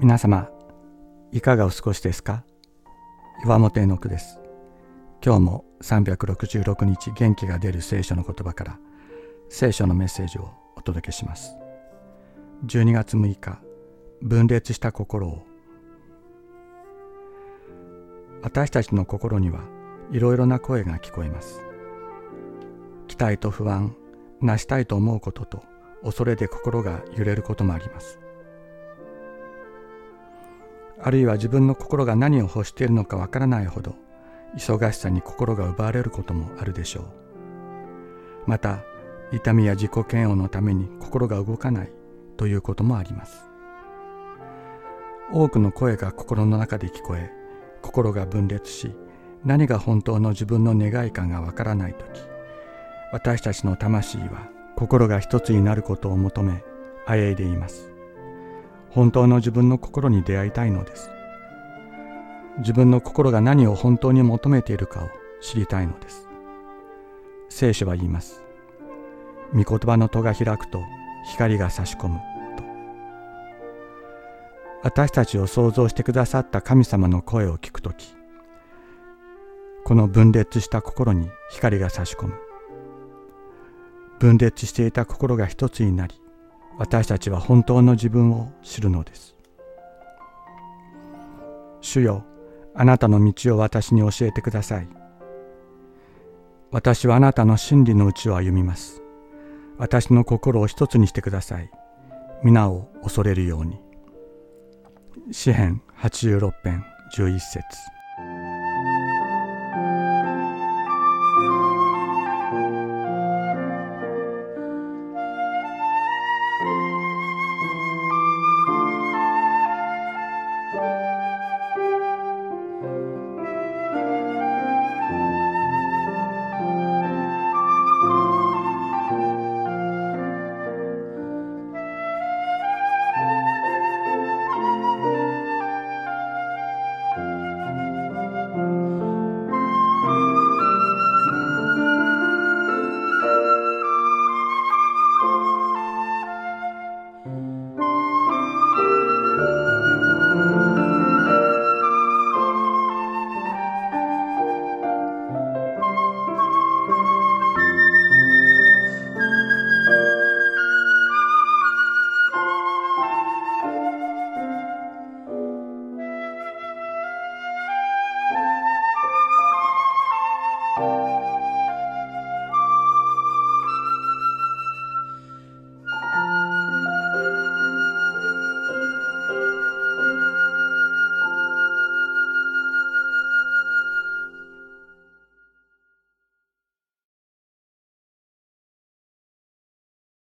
皆様いかがお過ごしですか？岩本絵の句です。今日も366日元気が出る聖書の言葉から聖書のメッセージをお届けします。12月6日分裂した心を。私たちの心にはいろいろな声が聞こえます。期待と不安成したいと思うことと恐れで心が揺れることもあります。あるいは自分の心が何を欲しているのかわからないほど忙しさに心が奪われることもあるでしょう。また痛みや自己嫌悪のために心が動かないということもあります。多くの声が心の中で聞こえ心が分裂し何が本当の自分の願いかがわからない時私たちの魂は心が一つになることを求めあえいでいます。本当の自分の心に出会いたいのです。自分の心が何を本当に求めているかを知りたいのです。聖書は言います。御言葉の戸が開くと光が差し込むと。私たちを創造してくださった神様の声を聞くときこの分裂した心に光が差し込む。分裂していた心が一つになり私たちは本当の自分を知るのです。主よあなたの道を私に教えてください。私はあなたの真理のうちを歩みます。私の心を一つにしてください。皆を恐れるように。詩編86編11節。